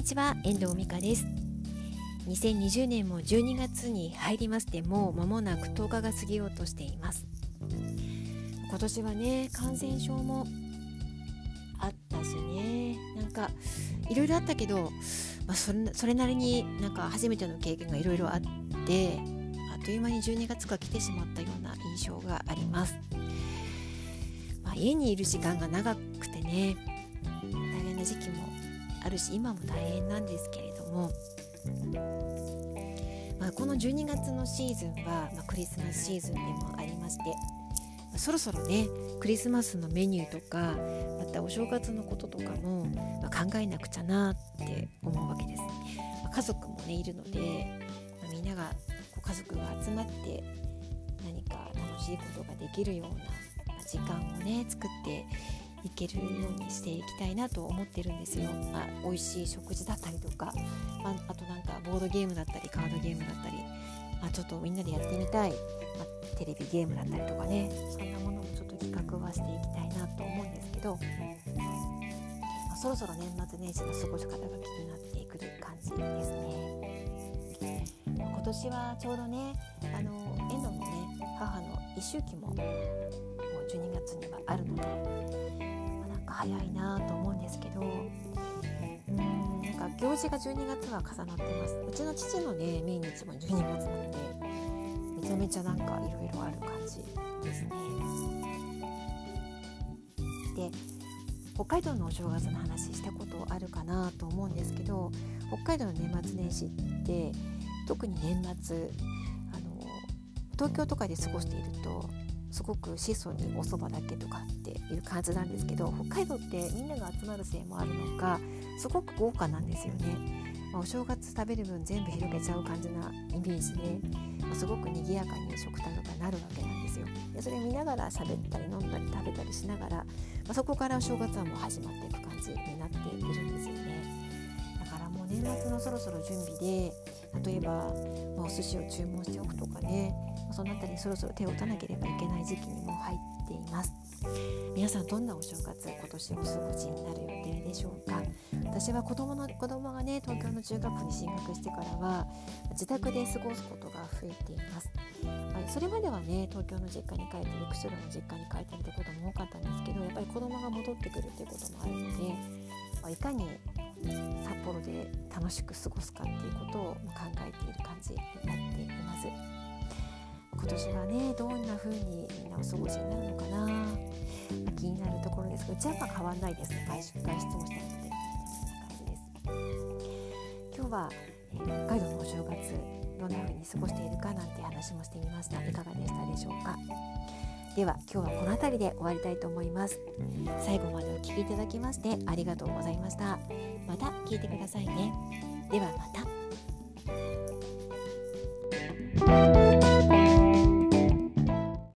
にちは遠藤美香です。2020年も12月に入りましてもう間もなく10日が過ぎようとしています。今年はね感染症もあったしね。なんかいろいろあったけど、まあ、それそれなりになんか初めての経験がいろいろあってあっという間に12月が来てしまったような印象があります、まあ、家にいる時間が長くてね大変な時期もあるし今も大変なんですけれども、まあ、この12月のシーズンは、まあ、クリスマスシーズンでもありまして、まあ、そろそろねクリスマスのメニューとかまたお正月のこととかも、ま考えなくちゃなって思うわけです。ま家族もねいるので、まみんながこう家族が集まって何か楽しいことができるような時間をね作っていけるようにしていきたいなと思ってるんですよ。まあ、美味しい食事だったりとか、まあ、あとなんかボードゲームだったりカードゲームだったり、まあ、ちょっとみんなでやってみたい、まあ、テレビゲームだったりとかねそんなものもちょっと企画はしていきたいなと思うんですけど、まあ、そろそろ年末年始の過ごし方が気になってくる感じですね。今年はちょうどねあの遠藤のね母の一周期ももう12月にはあるので早いなと思うんですけどうんなんか行事が12月は重なってます。うちの父のね命日も12月なのでめちゃめちゃなんかいろいろある感じですね。で北海道のお正月の話したことあるかなと思うんですけど北海道の年末年始って特に年末あの東京とかで過ごしているとすごく質素にお蕎麦だけとかっていう感じなんですけど北海道ってみんなが集まるせいもあるのかすごく豪華なんですよね、まあ、お正月食べる分全部広げちゃう感じなイメージで、まあ、すごく賑やかに食卓がなるわけなんですよ。でそれを見ながら喋ったり飲んだり食べたりしながら、まあ、そこからお正月はもう始まっていく感じになっているんですよね。だからもう年末のそろそろ準備で例えば、まあ、お寿司を注文しておくとかねその辺りそろそろ手を打たなければいけない時期にも入っています。皆さんどんなお正月今年お過ごしになる予定でしょうか？私は子供の子供がね東京の中学校に進学してからは自宅で過ごすことが増えています、はい、それまではね東京の実家に帰ったり釧路の実家に帰ったりということも多かったんですけどやっぱり子供が戻ってくるっていうこともあるので、まあ、いかに札幌で楽しく過ごすかっていうことを考えている感じになっています。今年はねどんな風にみんなお過ごしになるのかな、まあ、気になるところですがうちはまあ変わんないですね。外出外出もしたのでこんな感じです。今日は、えー、北海道のお正月どんな風に過ごしているかなんて話もしてみました。いかがでしたでしょうか。では今日はこの辺りで終わりたいと思います。最後までお聴きいただきましてありがとうございました。また聞いてくださいね。ではまた。